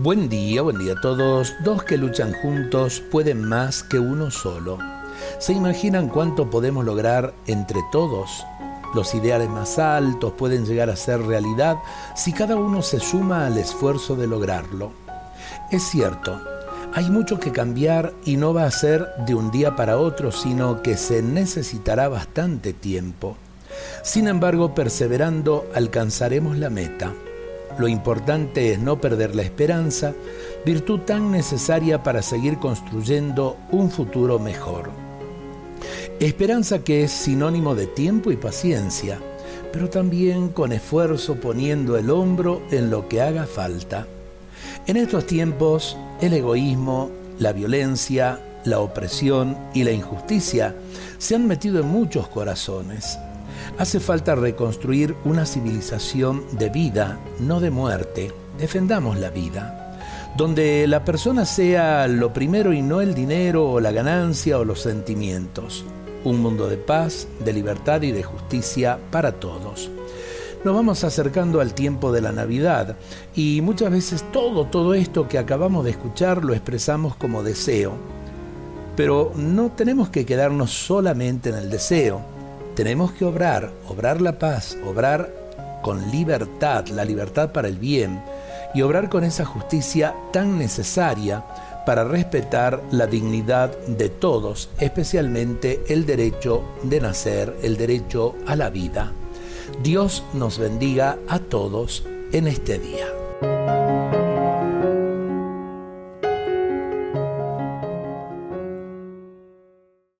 Buen día, buen día a todos. Dos que luchan juntos pueden más que uno solo. ¿Se imaginan cuánto podemos lograr entre todos? Los ideales más altos pueden llegar a ser realidad si cada uno se suma al esfuerzo de lograrlo. Es cierto, hay mucho que cambiar y no va a ser de un día para otro, sino que se necesitará bastante tiempo. Sin embargo, perseverando alcanzaremos la meta. Lo importante es no perder la esperanza, virtud tan necesaria para seguir construyendo un futuro mejor. Esperanza que es sinónimo de tiempo y paciencia, pero también con esfuerzo poniendo el hombro en lo que haga falta. En estos tiempos, el egoísmo, la violencia, la opresión y la injusticia se han metido en muchos corazones. Hace falta reconstruir una civilización de vida, no de muerte. Defendamos la vida, donde la persona sea lo primero y no el dinero o la ganancia o los sentimientos. Un mundo de paz, de libertad y de justicia para todos. Nos vamos acercando al tiempo de la Navidad y muchas veces todo, todo esto que acabamos de escuchar lo expresamos como deseo. Pero no tenemos que quedarnos solamente en el deseo tenemos que obrar, obrar la paz, obrar con libertad, la libertad para el bien, y obrar con esa justicia tan necesaria para respetar la dignidad de todos, especialmente el derecho de nacer, el derecho a la vida. Dios nos bendiga a todos en este día.